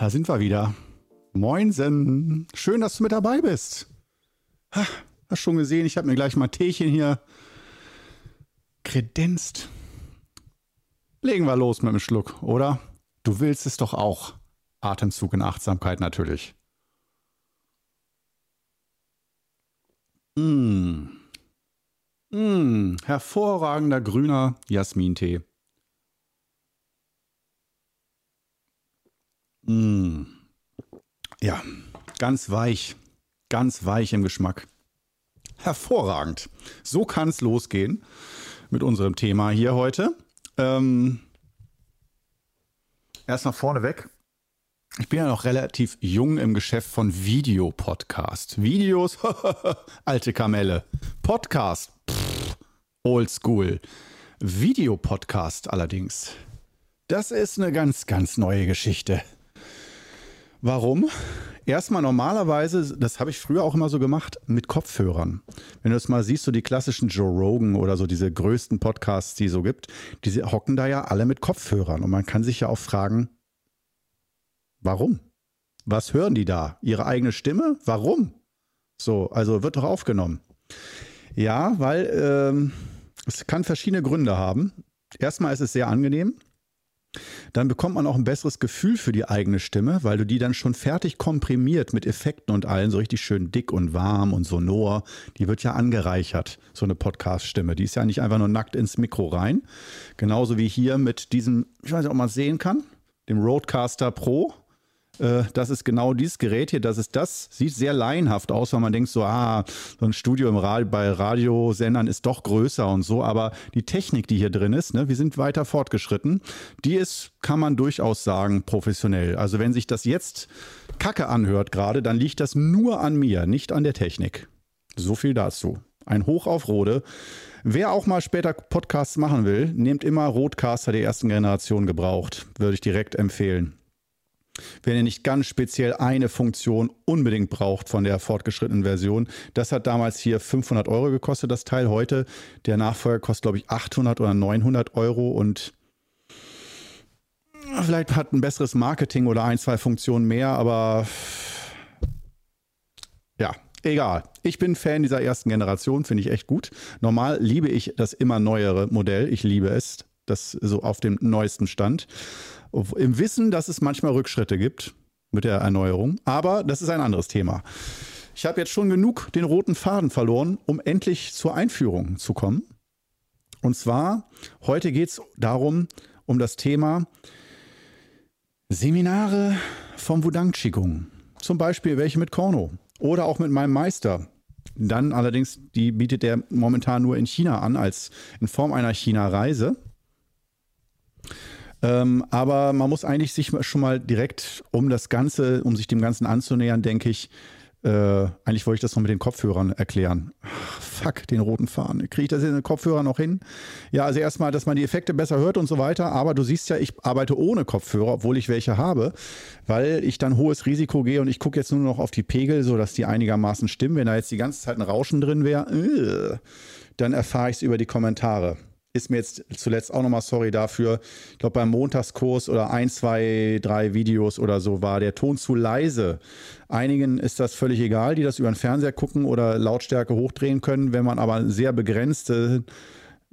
da sind wir wieder. Moinsen. Schön, dass du mit dabei bist. Ha, hast schon gesehen, ich habe mir gleich mal Teechen hier kredenzt. Legen wir los mit dem Schluck, oder? Du willst es doch auch. Atemzug in Achtsamkeit natürlich. Mmh. Mmh. Hervorragender grüner Jasmintee. Mmh. Ja, ganz weich, ganz weich im Geschmack. Hervorragend. So kann es losgehen mit unserem Thema hier heute. Ähm, Erstmal vorneweg. Ich bin ja noch relativ jung im Geschäft von Videopodcast. Videos, alte Kamelle. Podcast, oldschool. Videopodcast allerdings, das ist eine ganz, ganz neue Geschichte. Warum? Erstmal normalerweise, das habe ich früher auch immer so gemacht, mit Kopfhörern. Wenn du das mal siehst, so die klassischen Joe Rogan oder so diese größten Podcasts, die es so gibt, die hocken da ja alle mit Kopfhörern. Und man kann sich ja auch fragen, warum? Was hören die da? Ihre eigene Stimme? Warum? So, also wird doch aufgenommen. Ja, weil ähm, es kann verschiedene Gründe haben. Erstmal ist es sehr angenehm dann bekommt man auch ein besseres Gefühl für die eigene Stimme, weil du die dann schon fertig komprimiert mit Effekten und allen, so richtig schön dick und warm und sonor. Die wird ja angereichert, so eine Podcast-Stimme. Die ist ja nicht einfach nur nackt ins Mikro rein. Genauso wie hier mit diesem, ich weiß nicht, ob man es sehen kann, dem Roadcaster Pro. Äh, das ist genau dieses Gerät hier, das ist das, sieht sehr laienhaft aus, weil man denkt so, ah, so ein Studio im Radio, bei Radiosendern ist doch größer und so, aber die Technik, die hier drin ist, ne, wir sind weiter fortgeschritten, die ist, kann man durchaus sagen, professionell. Also wenn sich das jetzt kacke anhört gerade, dann liegt das nur an mir, nicht an der Technik. So viel dazu. Ein Hoch auf Rode. Wer auch mal später Podcasts machen will, nehmt immer Roadcaster der ersten Generation gebraucht. Würde ich direkt empfehlen wenn ihr nicht ganz speziell eine Funktion unbedingt braucht von der fortgeschrittenen Version. Das hat damals hier 500 Euro gekostet, das Teil. Heute, der Nachfolger kostet, glaube ich, 800 oder 900 Euro und vielleicht hat ein besseres Marketing oder ein, zwei Funktionen mehr, aber ja, egal. Ich bin Fan dieser ersten Generation, finde ich echt gut. Normal liebe ich das immer neuere Modell. Ich liebe es. Das so auf dem neuesten Stand. Im Wissen, dass es manchmal Rückschritte gibt mit der Erneuerung. Aber das ist ein anderes Thema. Ich habe jetzt schon genug den roten Faden verloren, um endlich zur Einführung zu kommen. Und zwar, heute geht es darum, um das Thema Seminare vom Wudang Qigong. Zum Beispiel welche mit Korno oder auch mit meinem Meister. Dann allerdings, die bietet er momentan nur in China an, als in Form einer China-Reise. Ähm, aber man muss eigentlich sich schon mal direkt um das Ganze, um sich dem Ganzen anzunähern, denke ich, äh, eigentlich wollte ich das noch mit den Kopfhörern erklären. Ach, fuck, den roten Faden. Kriege ich das in den Kopfhörern noch hin? Ja, also erstmal, dass man die Effekte besser hört und so weiter. Aber du siehst ja, ich arbeite ohne Kopfhörer, obwohl ich welche habe, weil ich dann hohes Risiko gehe und ich gucke jetzt nur noch auf die Pegel, sodass die einigermaßen stimmen. Wenn da jetzt die ganze Zeit ein Rauschen drin wäre, äh, dann erfahre ich es über die Kommentare ist mir jetzt zuletzt auch nochmal sorry dafür. Ich glaube, beim Montagskurs oder ein, zwei, drei Videos oder so war der Ton zu leise. Einigen ist das völlig egal, die das über den Fernseher gucken oder Lautstärke hochdrehen können. Wenn man aber sehr begrenzte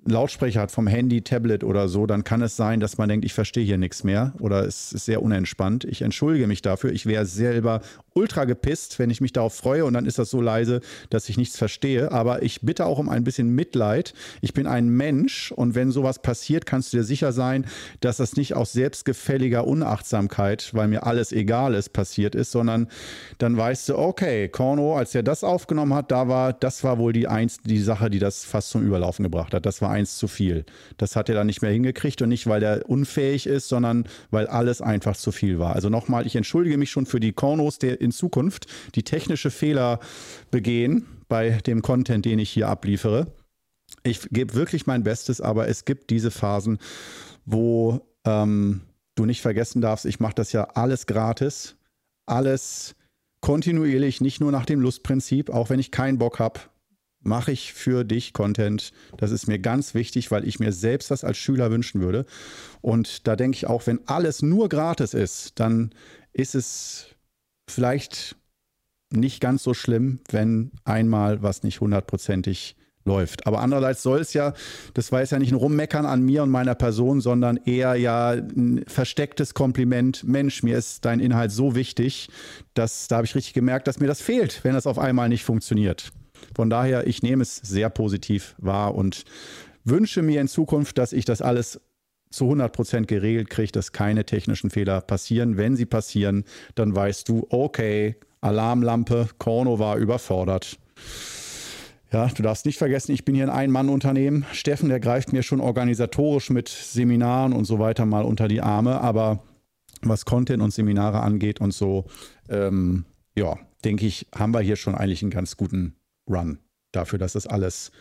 Lautsprecher hat vom Handy, Tablet oder so, dann kann es sein, dass man denkt, ich verstehe hier nichts mehr oder es ist sehr unentspannt. Ich entschuldige mich dafür. Ich wäre selber ultra gepisst, wenn ich mich darauf freue und dann ist das so leise, dass ich nichts verstehe. Aber ich bitte auch um ein bisschen Mitleid. Ich bin ein Mensch und wenn sowas passiert, kannst du dir sicher sein, dass das nicht aus selbstgefälliger Unachtsamkeit, weil mir alles egal ist, passiert ist, sondern dann weißt du, okay, Korno, als er das aufgenommen hat, da war, das war wohl die eins, die Sache, die das fast zum Überlaufen gebracht hat. Das war eins zu viel. Das hat er dann nicht mehr hingekriegt und nicht, weil er unfähig ist, sondern weil alles einfach zu viel war. Also nochmal, ich entschuldige mich schon für die Kornos der in Zukunft, die technische Fehler begehen bei dem Content, den ich hier abliefere. Ich gebe wirklich mein Bestes, aber es gibt diese Phasen, wo ähm, du nicht vergessen darfst, ich mache das ja alles gratis, alles kontinuierlich, nicht nur nach dem Lustprinzip, auch wenn ich keinen Bock habe, mache ich für dich Content. Das ist mir ganz wichtig, weil ich mir selbst das als Schüler wünschen würde. Und da denke ich auch, wenn alles nur gratis ist, dann ist es vielleicht nicht ganz so schlimm, wenn einmal was nicht hundertprozentig läuft. Aber andererseits soll es ja, das war jetzt ja nicht ein Rummeckern an mir und meiner Person, sondern eher ja ein verstecktes Kompliment. Mensch, mir ist dein Inhalt so wichtig, dass da habe ich richtig gemerkt, dass mir das fehlt, wenn das auf einmal nicht funktioniert. Von daher, ich nehme es sehr positiv wahr und wünsche mir in Zukunft, dass ich das alles zu 100 Prozent geregelt kriege, dass keine technischen Fehler passieren. Wenn sie passieren, dann weißt du, okay, Alarmlampe, Korno war überfordert. Ja, du darfst nicht vergessen, ich bin hier ein Ein-Mann-Unternehmen. Steffen, der greift mir schon organisatorisch mit Seminaren und so weiter mal unter die Arme, aber was Content und Seminare angeht und so, ähm, ja, denke ich, haben wir hier schon eigentlich einen ganz guten Run dafür, dass das alles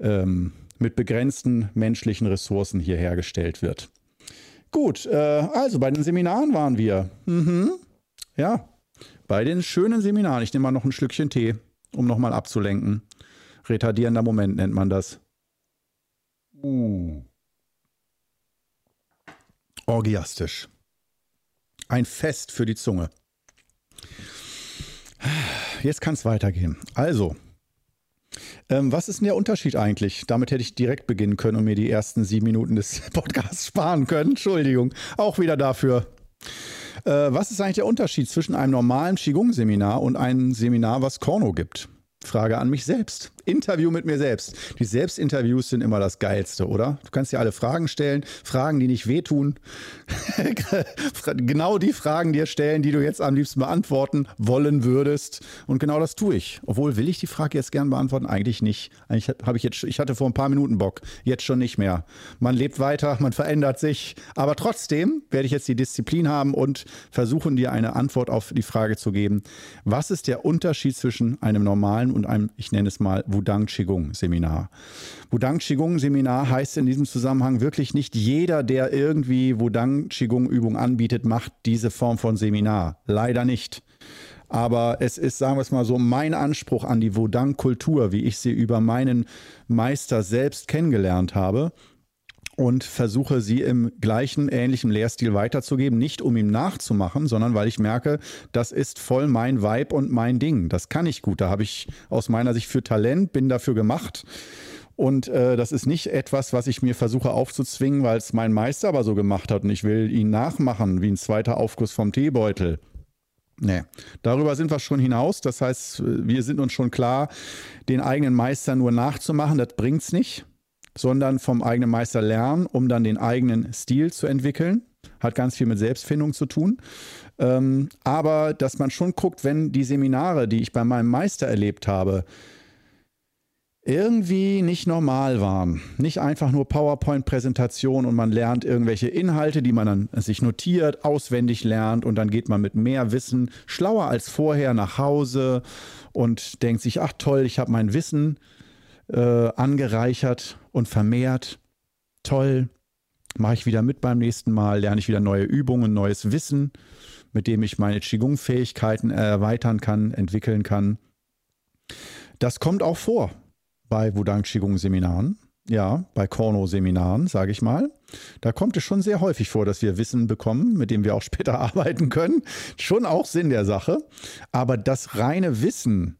ähm, mit begrenzten menschlichen Ressourcen hier hergestellt wird. Gut, äh, also bei den Seminaren waren wir. Mhm. Ja, bei den schönen Seminaren. Ich nehme mal noch ein Schlückchen Tee, um nochmal abzulenken. Retardierender Moment nennt man das. Uh. Orgiastisch. Ein Fest für die Zunge. Jetzt kann es weitergehen. Also, ähm, was ist denn der Unterschied eigentlich? Damit hätte ich direkt beginnen können und mir die ersten sieben Minuten des Podcasts sparen können. Entschuldigung, auch wieder dafür. Äh, was ist eigentlich der Unterschied zwischen einem normalen Qigong-Seminar und einem Seminar, was Korno gibt? Frage an mich selbst. Interview mit mir selbst. Die Selbstinterviews sind immer das Geilste, oder? Du kannst dir alle Fragen stellen, Fragen, die nicht wehtun. genau die Fragen dir stellen, die du jetzt am liebsten beantworten wollen würdest. Und genau das tue ich. Obwohl, will ich die Frage jetzt gern beantworten? Eigentlich nicht. Eigentlich habe ich jetzt, ich hatte vor ein paar Minuten Bock. Jetzt schon nicht mehr. Man lebt weiter, man verändert sich. Aber trotzdem werde ich jetzt die Disziplin haben und versuchen, dir eine Antwort auf die Frage zu geben. Was ist der Unterschied zwischen einem normalen und einem, ich nenne es mal, Wudang Qigong Seminar. Wudang Qigong Seminar heißt in diesem Zusammenhang wirklich nicht jeder, der irgendwie Wudang Qigong Übung anbietet, macht diese Form von Seminar. Leider nicht. Aber es ist, sagen wir es mal so, mein Anspruch an die Wudang-Kultur, wie ich sie über meinen Meister selbst kennengelernt habe, und versuche sie im gleichen, ähnlichen Lehrstil weiterzugeben. Nicht um ihm nachzumachen, sondern weil ich merke, das ist voll mein Vibe und mein Ding. Das kann ich gut. Da habe ich aus meiner Sicht für Talent, bin dafür gemacht. Und äh, das ist nicht etwas, was ich mir versuche aufzuzwingen, weil es mein Meister aber so gemacht hat und ich will ihn nachmachen, wie ein zweiter Aufguss vom Teebeutel. Nee, darüber sind wir schon hinaus. Das heißt, wir sind uns schon klar, den eigenen Meister nur nachzumachen, das bringt es nicht sondern vom eigenen Meister lernen, um dann den eigenen Stil zu entwickeln. Hat ganz viel mit Selbstfindung zu tun. Ähm, aber dass man schon guckt, wenn die Seminare, die ich bei meinem Meister erlebt habe, irgendwie nicht normal waren. Nicht einfach nur PowerPoint-Präsentation und man lernt irgendwelche Inhalte, die man dann sich notiert, auswendig lernt und dann geht man mit mehr Wissen, schlauer als vorher nach Hause und denkt sich, ach toll, ich habe mein Wissen äh, angereichert und vermehrt. Toll, mache ich wieder mit beim nächsten Mal, lerne ich wieder neue Übungen, neues Wissen, mit dem ich meine Qigong-Fähigkeiten erweitern kann, entwickeln kann. Das kommt auch vor bei Wudang Qigong-Seminaren. Ja, bei Korno-Seminaren, sage ich mal. Da kommt es schon sehr häufig vor, dass wir Wissen bekommen, mit dem wir auch später arbeiten können. Schon auch Sinn der Sache. Aber das reine Wissen,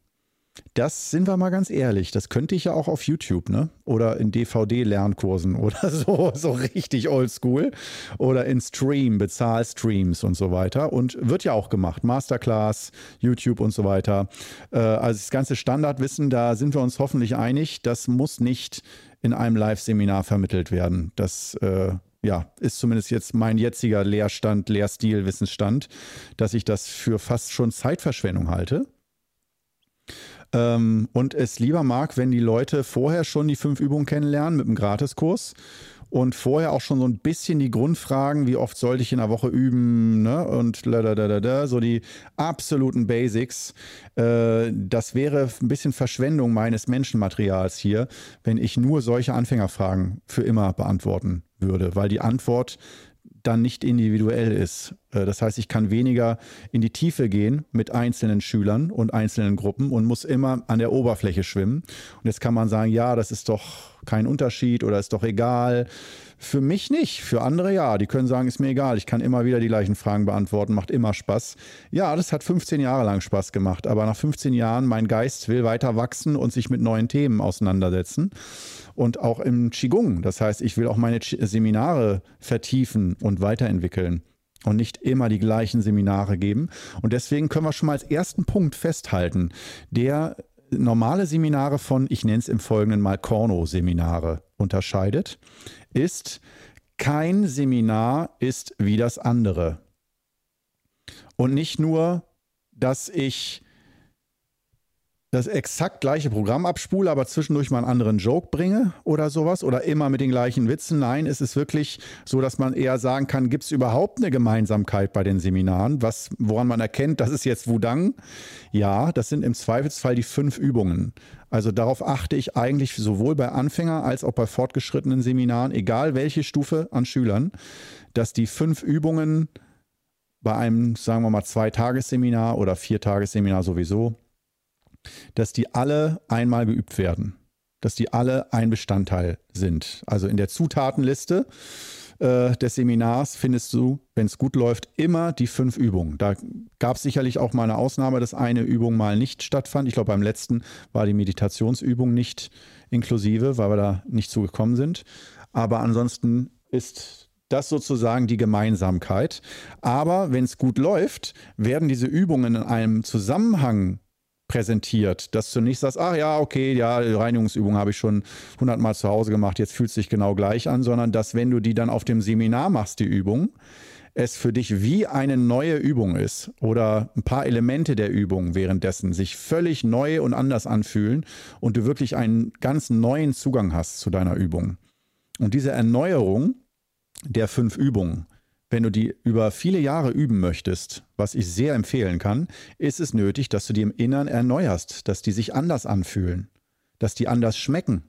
das sind wir mal ganz ehrlich. Das könnte ich ja auch auf YouTube, ne? Oder in DVD-Lernkursen oder so, so richtig oldschool. Oder in Stream, Bezahlstreams und so weiter. Und wird ja auch gemacht. Masterclass, YouTube und so weiter. Äh, also das ganze Standardwissen, da sind wir uns hoffentlich einig. Das muss nicht in einem Live-Seminar vermittelt werden. Das äh, ja, ist zumindest jetzt mein jetziger Lehrstand, Lehrstil, Wissensstand, dass ich das für fast schon Zeitverschwendung halte. Ähm, und es lieber mag, wenn die Leute vorher schon die fünf Übungen kennenlernen mit einem Gratiskurs und vorher auch schon so ein bisschen die Grundfragen, wie oft sollte ich in der Woche üben, ne? Und da, so die absoluten Basics. Äh, das wäre ein bisschen Verschwendung meines Menschenmaterials hier, wenn ich nur solche Anfängerfragen für immer beantworten würde, weil die Antwort dann nicht individuell ist. Äh, das heißt, ich kann weniger in die Tiefe gehen mit einzelnen Schülern und einzelnen Gruppen und muss immer an der Oberfläche schwimmen. Und jetzt kann man sagen, ja, das ist doch kein Unterschied oder ist doch egal. Für mich nicht, für andere ja. Die können sagen, ist mir egal, ich kann immer wieder die gleichen Fragen beantworten, macht immer Spaß. Ja, das hat 15 Jahre lang Spaß gemacht, aber nach 15 Jahren, mein Geist will weiter wachsen und sich mit neuen Themen auseinandersetzen. Und auch im Qigong, das heißt, ich will auch meine Seminare vertiefen und weiterentwickeln und nicht immer die gleichen Seminare geben. Und deswegen können wir schon mal als ersten Punkt festhalten, der normale Seminare von, ich nenne es im Folgenden mal Korno-Seminare unterscheidet, ist, kein Seminar ist wie das andere. Und nicht nur, dass ich das exakt gleiche Programm abspule, aber zwischendurch mal einen anderen Joke bringe oder sowas oder immer mit den gleichen Witzen. Nein, es ist wirklich so, dass man eher sagen kann, gibt es überhaupt eine Gemeinsamkeit bei den Seminaren, was, woran man erkennt, das ist jetzt Wudang? Ja, das sind im Zweifelsfall die fünf Übungen. Also darauf achte ich eigentlich sowohl bei Anfänger als auch bei fortgeschrittenen Seminaren, egal welche Stufe an Schülern, dass die fünf Übungen bei einem, sagen wir mal, Zweitagesseminar oder Viertagesseminar sowieso dass die alle einmal geübt werden, dass die alle ein Bestandteil sind. Also in der Zutatenliste äh, des Seminars findest du, wenn es gut läuft, immer die fünf Übungen. Da gab es sicherlich auch mal eine Ausnahme, dass eine Übung mal nicht stattfand. Ich glaube, beim letzten war die Meditationsübung nicht inklusive, weil wir da nicht zugekommen sind. Aber ansonsten ist das sozusagen die Gemeinsamkeit. Aber wenn es gut läuft, werden diese Übungen in einem Zusammenhang präsentiert, dass du nicht sagst, ach ja, okay, ja, Reinigungsübung habe ich schon hundertmal zu Hause gemacht, jetzt fühlt es sich genau gleich an, sondern dass, wenn du die dann auf dem Seminar machst, die Übung, es für dich wie eine neue Übung ist oder ein paar Elemente der Übung währenddessen sich völlig neu und anders anfühlen und du wirklich einen ganz neuen Zugang hast zu deiner Übung. Und diese Erneuerung der fünf Übungen, wenn du die über viele Jahre üben möchtest, was ich sehr empfehlen kann, ist es nötig, dass du die im Innern erneuerst, dass die sich anders anfühlen, dass die anders schmecken,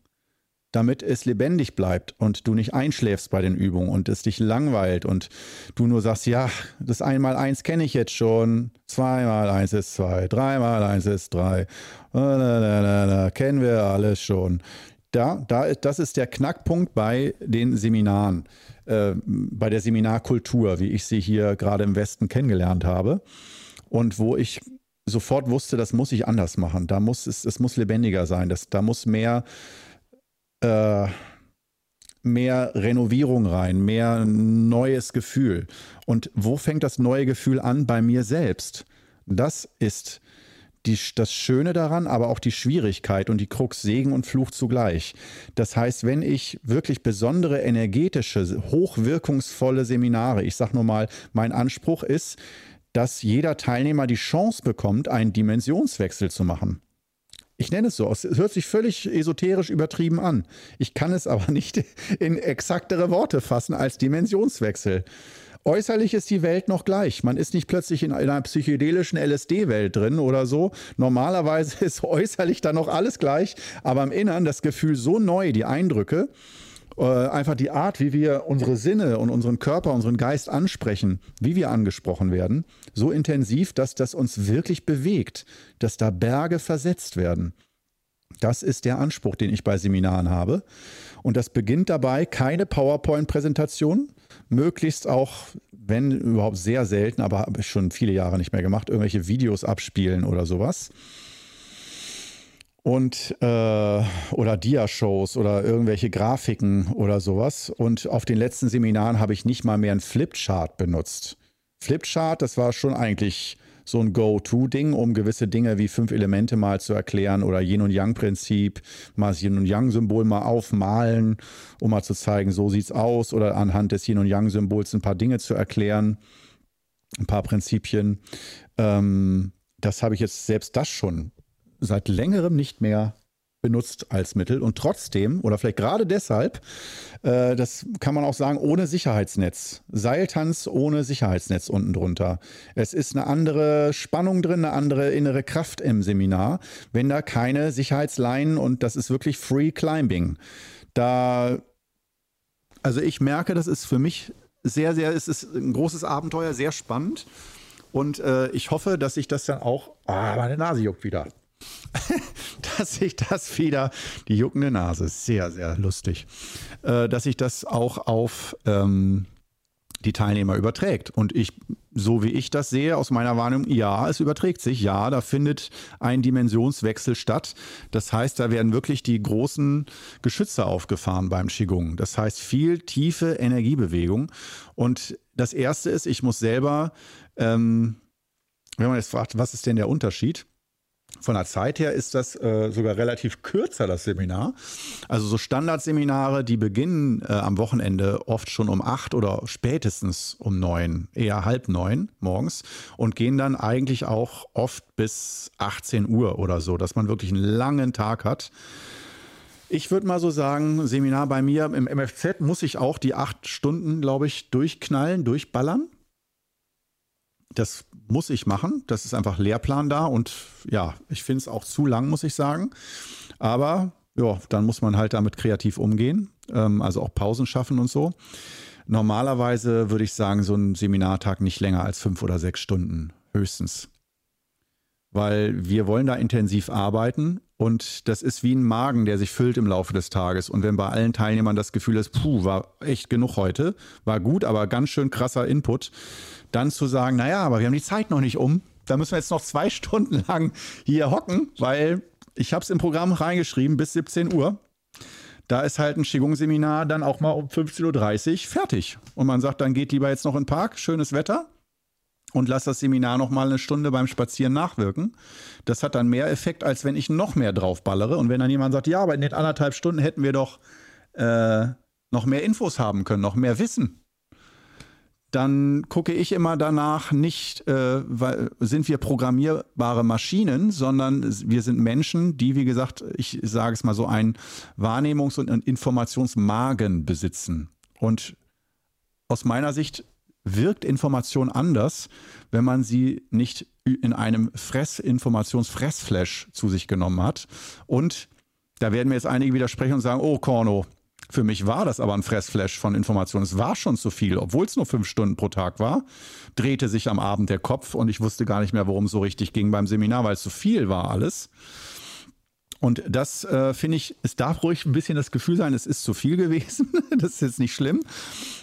damit es lebendig bleibt und du nicht einschläfst bei den Übungen und es dich langweilt und du nur sagst, ja, das einmal eins kenne ich jetzt schon, zweimal eins ist zwei, dreimal eins ist drei, kennen wir alles schon. Da, da, das ist der Knackpunkt bei den Seminaren. Äh, bei der Seminarkultur, wie ich sie hier gerade im Westen kennengelernt habe. Und wo ich sofort wusste, das muss ich anders machen. Da muss es, es muss lebendiger sein. Das, da muss mehr, äh, mehr Renovierung rein, mehr neues Gefühl. Und wo fängt das neue Gefühl an? Bei mir selbst. Das ist die, das Schöne daran, aber auch die Schwierigkeit und die Krux Segen und Fluch zugleich. Das heißt, wenn ich wirklich besondere energetische, hochwirkungsvolle Seminare, ich sage nur mal, mein Anspruch ist, dass jeder Teilnehmer die Chance bekommt, einen Dimensionswechsel zu machen. Ich nenne es so, es hört sich völlig esoterisch übertrieben an. Ich kann es aber nicht in exaktere Worte fassen als Dimensionswechsel. Äußerlich ist die Welt noch gleich. Man ist nicht plötzlich in einer psychedelischen LSD-Welt drin oder so. Normalerweise ist äußerlich dann noch alles gleich, aber im Innern das Gefühl so neu, die Eindrücke, äh, einfach die Art, wie wir unsere Sinne und unseren Körper, unseren Geist ansprechen, wie wir angesprochen werden, so intensiv, dass das uns wirklich bewegt, dass da Berge versetzt werden. Das ist der Anspruch, den ich bei Seminaren habe. Und das beginnt dabei keine PowerPoint-Präsentation, möglichst auch, wenn überhaupt sehr selten, aber habe ich schon viele Jahre nicht mehr gemacht, irgendwelche Videos abspielen oder sowas. Und äh, oder Dia-Shows oder irgendwelche Grafiken oder sowas. Und auf den letzten Seminaren habe ich nicht mal mehr einen Flipchart benutzt. Flipchart, das war schon eigentlich so ein Go-To-Ding, um gewisse Dinge wie fünf Elemente mal zu erklären oder Yin- und Yang-Prinzip, mal das Yin- und Yang-Symbol mal aufmalen, um mal zu zeigen, so sieht es aus oder anhand des Yin- und Yang-Symbols ein paar Dinge zu erklären, ein paar Prinzipien. Ähm, das habe ich jetzt selbst das schon seit längerem nicht mehr benutzt als Mittel und trotzdem oder vielleicht gerade deshalb, äh, das kann man auch sagen, ohne Sicherheitsnetz. Seiltanz ohne Sicherheitsnetz unten drunter. Es ist eine andere Spannung drin, eine andere innere Kraft im Seminar, wenn da keine Sicherheitsleinen und das ist wirklich Free Climbing. Da, also ich merke, das ist für mich sehr, sehr, es ist ein großes Abenteuer, sehr spannend und äh, ich hoffe, dass ich das dann auch, ah, meine Nase juckt wieder dass sich das wieder, die juckende Nase, sehr, sehr lustig, äh, dass sich das auch auf ähm, die Teilnehmer überträgt. Und ich, so wie ich das sehe aus meiner Wahrnehmung, ja, es überträgt sich. Ja, da findet ein Dimensionswechsel statt. Das heißt, da werden wirklich die großen Geschütze aufgefahren beim Qigong. Das heißt, viel tiefe Energiebewegung. Und das Erste ist, ich muss selber, ähm, wenn man jetzt fragt, was ist denn der Unterschied? Von der Zeit her ist das äh, sogar relativ kürzer, das Seminar. Also so Standardseminare, die beginnen äh, am Wochenende oft schon um acht oder spätestens um neun, eher halb neun morgens und gehen dann eigentlich auch oft bis 18 Uhr oder so, dass man wirklich einen langen Tag hat. Ich würde mal so sagen, Seminar bei mir im MFZ muss ich auch die acht Stunden, glaube ich, durchknallen, durchballern. Das muss ich machen. Das ist einfach Lehrplan da und ja, ich finde es auch zu lang, muss ich sagen. Aber ja, dann muss man halt damit kreativ umgehen, ähm, also auch Pausen schaffen und so. Normalerweise würde ich sagen, so ein Seminartag nicht länger als fünf oder sechs Stunden höchstens. Weil wir wollen da intensiv arbeiten und das ist wie ein Magen, der sich füllt im Laufe des Tages. Und wenn bei allen Teilnehmern das Gefühl ist, puh, war echt genug heute, war gut, aber ganz schön krasser Input, dann zu sagen, naja, aber wir haben die Zeit noch nicht um. Da müssen wir jetzt noch zwei Stunden lang hier hocken, weil ich habe es im Programm reingeschrieben bis 17 Uhr. Da ist halt ein Qigong-Seminar dann auch mal um 15.30 Uhr fertig. Und man sagt, dann geht lieber jetzt noch in den Park, schönes Wetter und lass das Seminar noch mal eine Stunde beim Spazieren nachwirken. Das hat dann mehr Effekt, als wenn ich noch mehr draufballere. Und wenn dann jemand sagt, ja, aber in den anderthalb Stunden hätten wir doch äh, noch mehr Infos haben können, noch mehr Wissen dann gucke ich immer danach nicht, äh, weil, sind wir programmierbare Maschinen, sondern wir sind Menschen, die, wie gesagt, ich sage es mal so, einen Wahrnehmungs- und Informationsmagen besitzen. Und aus meiner Sicht wirkt Information anders, wenn man sie nicht in einem Fress Informationsfressflash zu sich genommen hat. Und da werden mir jetzt einige widersprechen und sagen, oh Korno, für mich war das aber ein Fressflash von Informationen. Es war schon zu viel, obwohl es nur fünf Stunden pro Tag war. Drehte sich am Abend der Kopf und ich wusste gar nicht mehr, worum es so richtig ging beim Seminar, weil es zu viel war alles. Und das äh, finde ich, es darf ruhig ein bisschen das Gefühl sein, es ist zu viel gewesen. das ist jetzt nicht schlimm.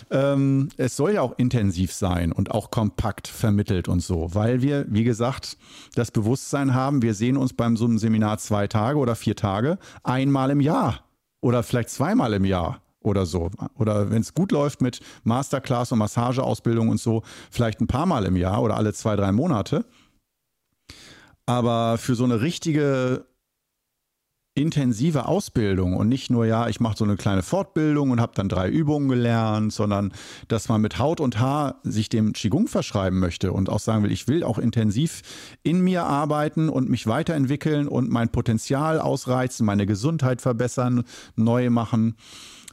Ähm, es soll ja auch intensiv sein und auch kompakt vermittelt und so, weil wir, wie gesagt, das Bewusstsein haben, wir sehen uns beim so einem Seminar zwei Tage oder vier Tage einmal im Jahr oder vielleicht zweimal im Jahr oder so. Oder wenn es gut läuft mit Masterclass und Massageausbildung und so, vielleicht ein paar Mal im Jahr oder alle zwei, drei Monate. Aber für so eine richtige intensive Ausbildung und nicht nur, ja, ich mache so eine kleine Fortbildung und habe dann drei Übungen gelernt, sondern dass man mit Haut und Haar sich dem Qigong verschreiben möchte und auch sagen will, ich will auch intensiv in mir arbeiten und mich weiterentwickeln und mein Potenzial ausreizen, meine Gesundheit verbessern, neu machen.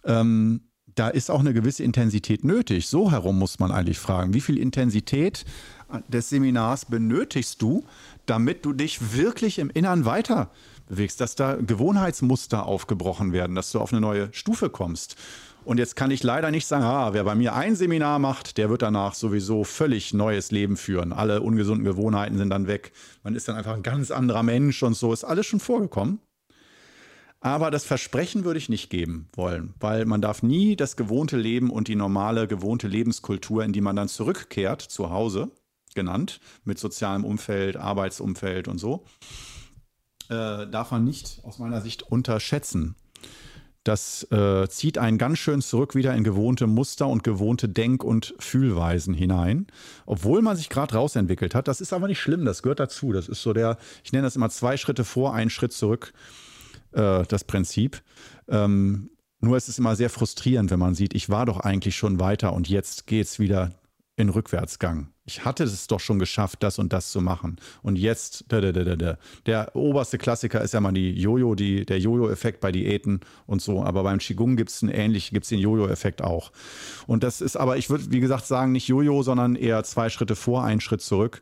Ähm, da ist auch eine gewisse Intensität nötig. So herum muss man eigentlich fragen, wie viel Intensität des Seminars benötigst du, damit du dich wirklich im Innern weiter bewegst, dass da Gewohnheitsmuster aufgebrochen werden, dass du auf eine neue Stufe kommst. Und jetzt kann ich leider nicht sagen, ah, wer bei mir ein Seminar macht, der wird danach sowieso völlig neues Leben führen. Alle ungesunden Gewohnheiten sind dann weg. Man ist dann einfach ein ganz anderer Mensch und so. Ist alles schon vorgekommen. Aber das Versprechen würde ich nicht geben wollen, weil man darf nie das gewohnte Leben und die normale gewohnte Lebenskultur, in die man dann zurückkehrt, zu Hause genannt, mit sozialem Umfeld, Arbeitsumfeld und so, äh, darf man nicht aus meiner Sicht unterschätzen. Das äh, zieht einen ganz schön zurück wieder in gewohnte Muster und gewohnte Denk- und Fühlweisen hinein, obwohl man sich gerade rausentwickelt hat. Das ist aber nicht schlimm, das gehört dazu. Das ist so der, ich nenne das immer zwei Schritte vor, einen Schritt zurück, äh, das Prinzip. Ähm, nur ist es immer sehr frustrierend, wenn man sieht, ich war doch eigentlich schon weiter und jetzt geht es wieder in Rückwärtsgang. Ich hatte es doch schon geschafft, das und das zu machen. Und jetzt, da, da, da, da. der oberste Klassiker ist ja mal die Jojo, die, der Jojo-Effekt bei Diäten und so. Aber beim Qigong gibt es einen ähnlich, gibt es den Jojo-Effekt auch. Und das ist aber, ich würde, wie gesagt, sagen, nicht Jojo, sondern eher zwei Schritte vor, einen Schritt zurück.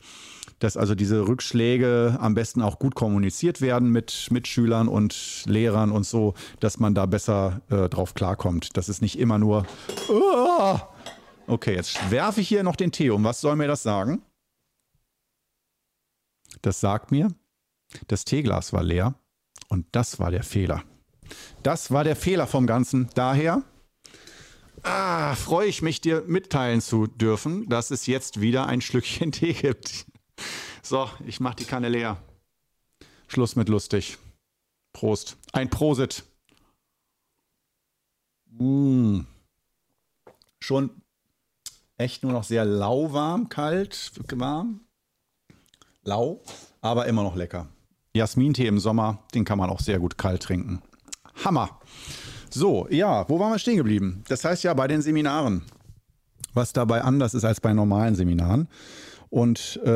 Dass also diese Rückschläge am besten auch gut kommuniziert werden mit Mitschülern und Lehrern und so, dass man da besser äh, drauf klarkommt. Das ist nicht immer nur, oh, Okay, jetzt werfe ich hier noch den Tee um. Was soll mir das sagen? Das sagt mir, Das Teeglas war leer und das war der Fehler. Das war der Fehler vom Ganzen. Daher ah, freue ich mich, dir mitteilen zu dürfen, dass es jetzt wieder ein Schlückchen Tee gibt. So, ich mache die Kanne leer. Schluss mit lustig. Prost. Ein Prosit. Mmh. Schon echt nur noch sehr lauwarm, kalt, warm. Lau, aber immer noch lecker. Jasmintee im Sommer, den kann man auch sehr gut kalt trinken. Hammer. So, ja, wo waren wir stehen geblieben? Das heißt ja bei den Seminaren, was dabei anders ist als bei normalen Seminaren. Und äh,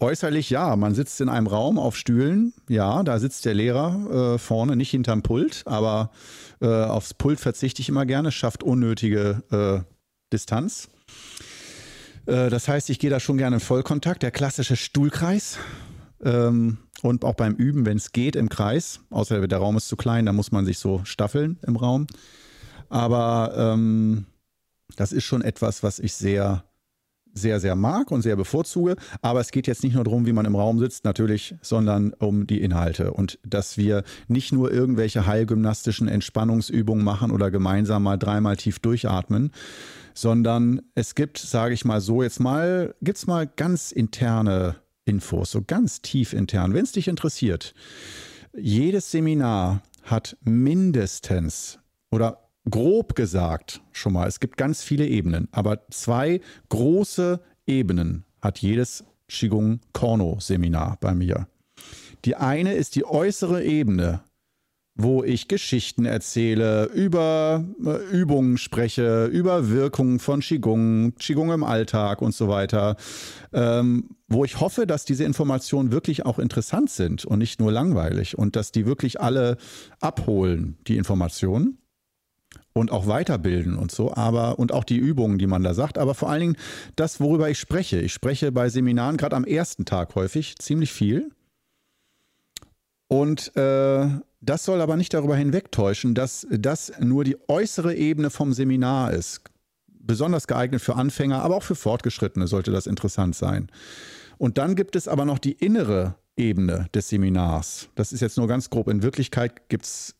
äußerlich, ja, man sitzt in einem Raum auf Stühlen. Ja, da sitzt der Lehrer äh, vorne, nicht hinterm Pult, aber äh, aufs Pult verzichte ich immer gerne, schafft unnötige äh, Distanz. Äh, das heißt, ich gehe da schon gerne in Vollkontakt, der klassische Stuhlkreis. Ähm, und auch beim Üben, wenn es geht, im Kreis. Außer der Raum ist zu klein, da muss man sich so staffeln im Raum. Aber ähm, das ist schon etwas, was ich sehr sehr, sehr mag und sehr bevorzuge. Aber es geht jetzt nicht nur darum, wie man im Raum sitzt, natürlich, sondern um die Inhalte. Und dass wir nicht nur irgendwelche heilgymnastischen Entspannungsübungen machen oder gemeinsam mal dreimal tief durchatmen, sondern es gibt, sage ich mal so, jetzt mal, gibt es mal ganz interne Infos, so ganz tief intern, wenn es dich interessiert. Jedes Seminar hat mindestens oder grob gesagt schon mal, es gibt ganz viele Ebenen, aber zwei große Ebenen hat jedes Qigong Korno Seminar bei mir. Die eine ist die äußere Ebene, wo ich Geschichten erzähle, über äh, Übungen spreche, über Wirkungen von Qigong, Qigong im Alltag und so weiter, ähm, wo ich hoffe, dass diese Informationen wirklich auch interessant sind und nicht nur langweilig und dass die wirklich alle abholen, die Informationen und auch weiterbilden und so, aber und auch die Übungen, die man da sagt, aber vor allen Dingen das, worüber ich spreche. Ich spreche bei Seminaren gerade am ersten Tag häufig ziemlich viel. Und äh, das soll aber nicht darüber hinwegtäuschen, dass das nur die äußere Ebene vom Seminar ist. Besonders geeignet für Anfänger, aber auch für Fortgeschrittene sollte das interessant sein. Und dann gibt es aber noch die innere Ebene des Seminars. Das ist jetzt nur ganz grob. In Wirklichkeit gibt es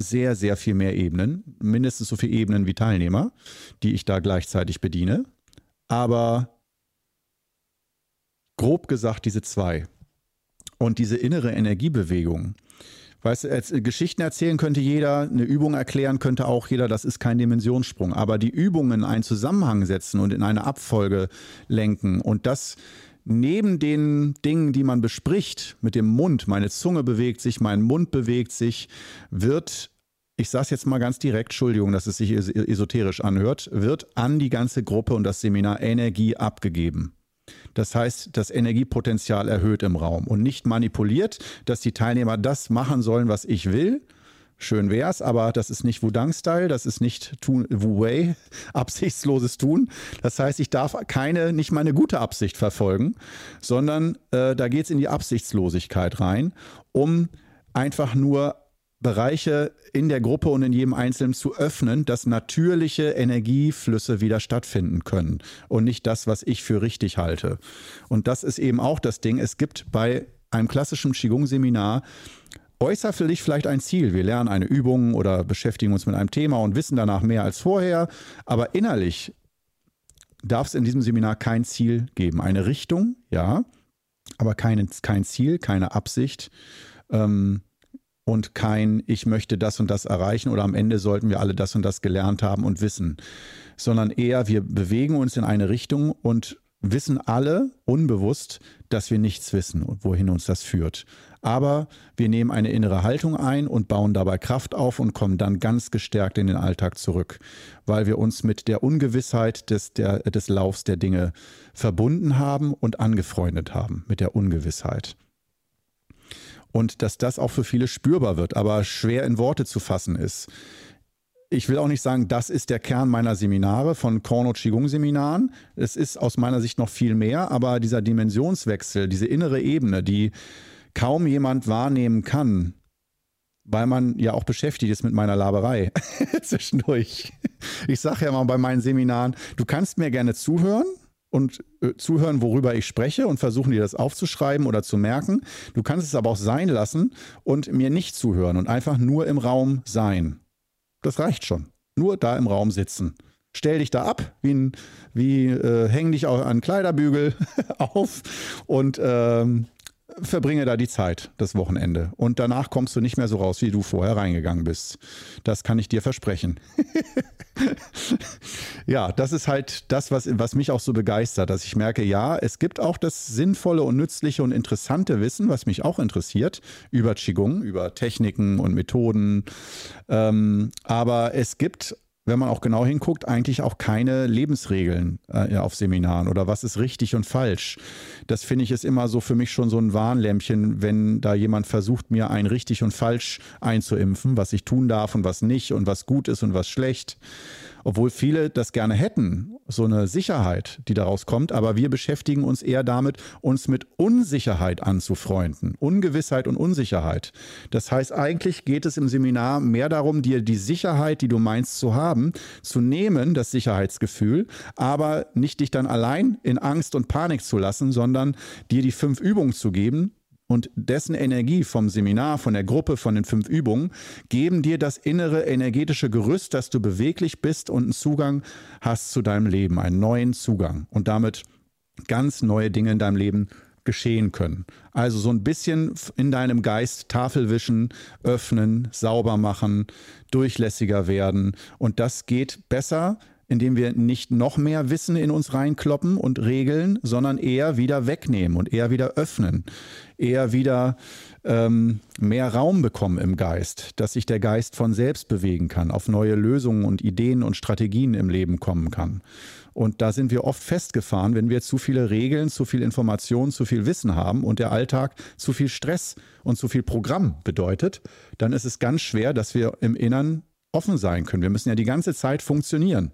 sehr, sehr viel mehr Ebenen, mindestens so viele Ebenen wie Teilnehmer, die ich da gleichzeitig bediene. Aber grob gesagt diese zwei. Und diese innere Energiebewegung. Weißt du, Geschichten erzählen könnte jeder, eine Übung erklären könnte auch jeder, das ist kein Dimensionssprung. Aber die Übungen in einen Zusammenhang setzen und in eine Abfolge lenken und das neben den Dingen, die man bespricht, mit dem Mund, meine Zunge bewegt sich, mein Mund bewegt sich, wird, ich sage es jetzt mal ganz direkt, Entschuldigung, dass es sich esoterisch anhört, wird an die ganze Gruppe und das Seminar Energie abgegeben. Das heißt, das Energiepotenzial erhöht im Raum und nicht manipuliert, dass die Teilnehmer das machen sollen, was ich will, Schön wär's, aber das ist nicht Wudang-Style, das ist nicht Wu-Wei, absichtsloses Tun. Das heißt, ich darf keine, nicht mal eine gute Absicht verfolgen, sondern äh, da geht's in die Absichtslosigkeit rein, um einfach nur Bereiche in der Gruppe und in jedem Einzelnen zu öffnen, dass natürliche Energieflüsse wieder stattfinden können und nicht das, was ich für richtig halte. Und das ist eben auch das Ding. Es gibt bei einem klassischen Qigong-Seminar äußerlich vielleicht ein Ziel. Wir lernen eine Übung oder beschäftigen uns mit einem Thema und wissen danach mehr als vorher. Aber innerlich darf es in diesem Seminar kein Ziel geben. Eine Richtung, ja, aber kein, kein Ziel, keine Absicht. Ähm, und kein, ich möchte das und das erreichen oder am Ende sollten wir alle das und das gelernt haben und wissen, sondern eher wir bewegen uns in eine Richtung und wissen alle unbewusst, dass wir nichts wissen und wohin uns das führt. Aber wir nehmen eine innere Haltung ein und bauen dabei Kraft auf und kommen dann ganz gestärkt in den Alltag zurück, weil wir uns mit der Ungewissheit des, der, des Laufs der Dinge verbunden haben und angefreundet haben, mit der Ungewissheit. Und dass das auch für viele spürbar wird, aber schwer in Worte zu fassen ist ich will auch nicht sagen, das ist der Kern meiner Seminare von Korno Qigong Seminaren. Es ist aus meiner Sicht noch viel mehr, aber dieser Dimensionswechsel, diese innere Ebene, die kaum jemand wahrnehmen kann, weil man ja auch beschäftigt ist mit meiner Laberei zwischendurch. Ich sage ja mal bei meinen Seminaren, du kannst mir gerne zuhören, und äh, zuhören, worüber ich spreche und versuchen dir das aufzuschreiben oder zu merken. Du kannst es aber auch sein lassen und mir nicht zuhören und einfach nur im Raum sein. Das reicht schon. Nur da im Raum sitzen. Stell dich da ab, wie, wie äh, häng dich auch an Kleiderbügel auf und ähm, verbringe da die Zeit, das Wochenende. Und danach kommst du nicht mehr so raus, wie du vorher reingegangen bist. Das kann ich dir versprechen. ja, das ist halt das, was, was mich auch so begeistert, dass ich merke, ja, es gibt auch das sinnvolle und nützliche und interessante Wissen, was mich auch interessiert, über Qigong, über Techniken und Methoden. Ähm, aber es gibt wenn man auch genau hinguckt, eigentlich auch keine Lebensregeln äh, auf Seminaren oder was ist richtig und falsch. Das finde ich ist immer so für mich schon so ein Warnlämpchen, wenn da jemand versucht, mir ein richtig und falsch einzuimpfen, was ich tun darf und was nicht und was gut ist und was schlecht obwohl viele das gerne hätten, so eine Sicherheit, die daraus kommt, aber wir beschäftigen uns eher damit, uns mit Unsicherheit anzufreunden, Ungewissheit und Unsicherheit. Das heißt, eigentlich geht es im Seminar mehr darum, dir die Sicherheit, die du meinst zu haben, zu nehmen, das Sicherheitsgefühl, aber nicht dich dann allein in Angst und Panik zu lassen, sondern dir die fünf Übungen zu geben, und dessen Energie vom Seminar, von der Gruppe, von den fünf Übungen, geben dir das innere energetische Gerüst, dass du beweglich bist und einen Zugang hast zu deinem Leben, einen neuen Zugang und damit ganz neue Dinge in deinem Leben geschehen können. Also so ein bisschen in deinem Geist Tafel wischen, öffnen, sauber machen, durchlässiger werden. Und das geht besser, indem wir nicht noch mehr Wissen in uns reinkloppen und regeln, sondern eher wieder wegnehmen und eher wieder öffnen, eher wieder ähm, mehr Raum bekommen im Geist, dass sich der Geist von selbst bewegen kann, auf neue Lösungen und Ideen und Strategien im Leben kommen kann. Und da sind wir oft festgefahren, wenn wir zu viele Regeln, zu viel Information, zu viel Wissen haben und der Alltag zu viel Stress und zu viel Programm bedeutet, dann ist es ganz schwer, dass wir im Innern offen sein können. Wir müssen ja die ganze Zeit funktionieren.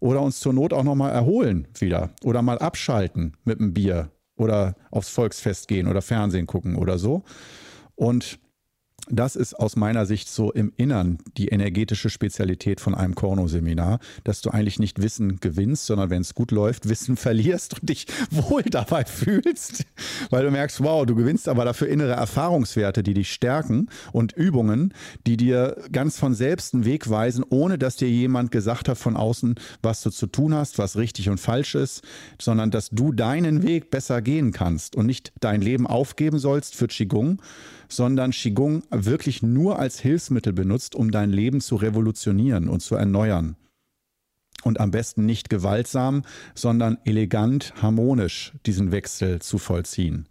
Oder uns zur Not auch nochmal erholen wieder. Oder mal abschalten mit einem Bier. Oder aufs Volksfest gehen oder Fernsehen gucken oder so. Und das ist aus meiner Sicht so im Innern die energetische Spezialität von einem Korno-Seminar, dass du eigentlich nicht Wissen gewinnst, sondern wenn es gut läuft, Wissen verlierst und dich wohl dabei fühlst, weil du merkst, wow, du gewinnst aber dafür innere Erfahrungswerte, die dich stärken und Übungen, die dir ganz von selbst einen Weg weisen, ohne dass dir jemand gesagt hat von außen, was du zu tun hast, was richtig und falsch ist, sondern dass du deinen Weg besser gehen kannst und nicht dein Leben aufgeben sollst für Qigong, sondern Qigong wirklich nur als Hilfsmittel benutzt, um dein Leben zu revolutionieren und zu erneuern. Und am besten nicht gewaltsam, sondern elegant, harmonisch diesen Wechsel zu vollziehen.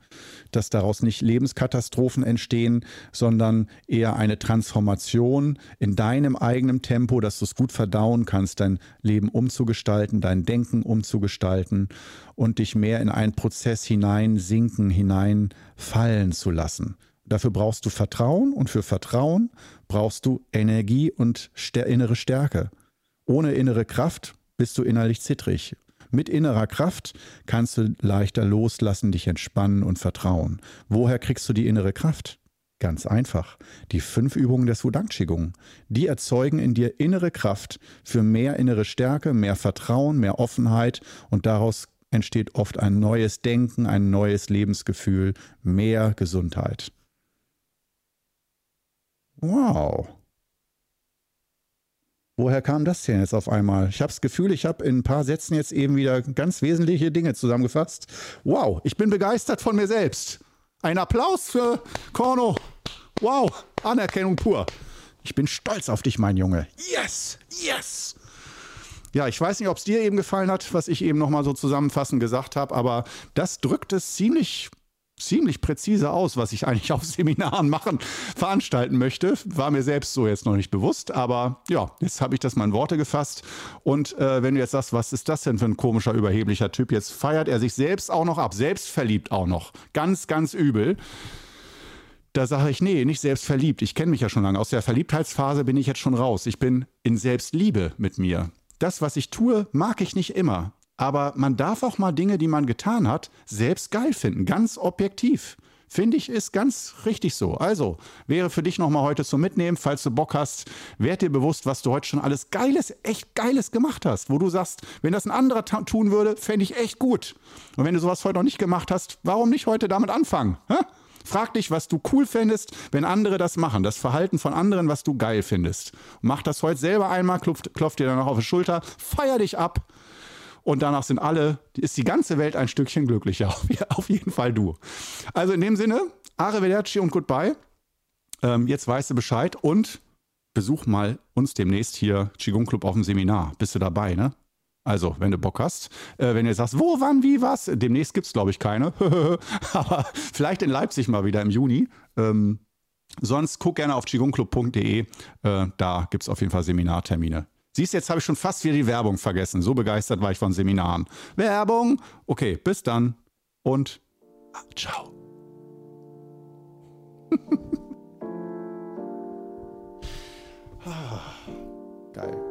Dass daraus nicht Lebenskatastrophen entstehen, sondern eher eine Transformation in deinem eigenen Tempo, dass du es gut verdauen kannst, dein Leben umzugestalten, dein Denken umzugestalten und dich mehr in einen Prozess hineinsinken, hineinfallen zu lassen. Dafür brauchst du Vertrauen und für Vertrauen brauchst du Energie und innere Stärke. Ohne innere Kraft bist du innerlich zittrig. Mit innerer Kraft kannst du leichter loslassen, dich entspannen und vertrauen. Woher kriegst du die innere Kraft? Ganz einfach. Die fünf Übungen des Wudang Qigong. Die erzeugen in dir innere Kraft für mehr innere Stärke, mehr Vertrauen, mehr Offenheit und daraus entsteht oft ein neues Denken, ein neues Lebensgefühl, mehr Gesundheit. Wow. Woher kam das denn jetzt auf einmal? Ich habe das Gefühl, ich habe in ein paar Sätzen jetzt eben wieder ganz wesentliche Dinge zusammengefasst. Wow, ich bin begeistert von mir selbst. Ein Applaus für Korno. Wow, Anerkennung pur. Ich bin stolz auf dich, mein Junge. Yes, yes. Ja, ich weiß nicht, ob es dir eben gefallen hat, was ich eben nochmal so zusammenfassend gesagt habe, aber das drückt es ziemlich ziemlich präzise aus, was ich eigentlich auf Seminaren machen, veranstalten möchte. War mir selbst so jetzt noch nicht bewusst, aber ja, jetzt habe ich das mal in Worte gefasst. Und äh, wenn du jetzt sagst, was ist das denn für ein komischer, überheblicher Typ? Jetzt feiert er sich selbst auch noch ab, selbstverliebt auch noch. Ganz, ganz übel. Da sage ich, nee, nicht selbstverliebt. Ich kenne mich ja schon lange. Aus der Verliebtheitsphase bin ich jetzt schon raus. Ich bin in Selbstliebe mit mir. Das, was ich tue, mag ich nicht immer. Aber man darf auch mal Dinge, die man getan hat, selbst geil finden, ganz objektiv. Finde ich, ist ganz richtig so. Also, wäre für dich nochmal heute zum Mitnehmen, falls du Bock hast, werd dir bewusst, was du heute schon alles Geiles, echt Geiles gemacht hast, wo du sagst, wenn das ein anderer tun würde, fände ich echt gut. Und wenn du sowas heute noch nicht gemacht hast, warum nicht heute damit anfangen? Hä? Frag dich, was du cool fändest, wenn andere das machen. Das Verhalten von anderen, was du geil findest. Mach das heute selber einmal, klopft, klopft dir dann noch auf die Schulter, feier dich ab. Und danach sind alle, ist die ganze Welt ein Stückchen glücklicher. Auf jeden Fall du. Also in dem Sinne, Arrivederci und Goodbye. Ähm, jetzt weißt du Bescheid und besuch mal uns demnächst hier Qigong Club auf dem Seminar. Bist du dabei, ne? Also, wenn du Bock hast, äh, wenn ihr sagst, wo, wann, wie, was, demnächst gibt es, glaube ich, keine. Aber vielleicht in Leipzig mal wieder im Juni. Ähm, sonst guck gerne auf qigongclub.de. Äh, da gibt es auf jeden Fall Seminartermine. Siehst jetzt habe ich schon fast wieder die Werbung vergessen. So begeistert war ich von Seminaren. Werbung! Okay, bis dann und ah, ciao. ah, geil.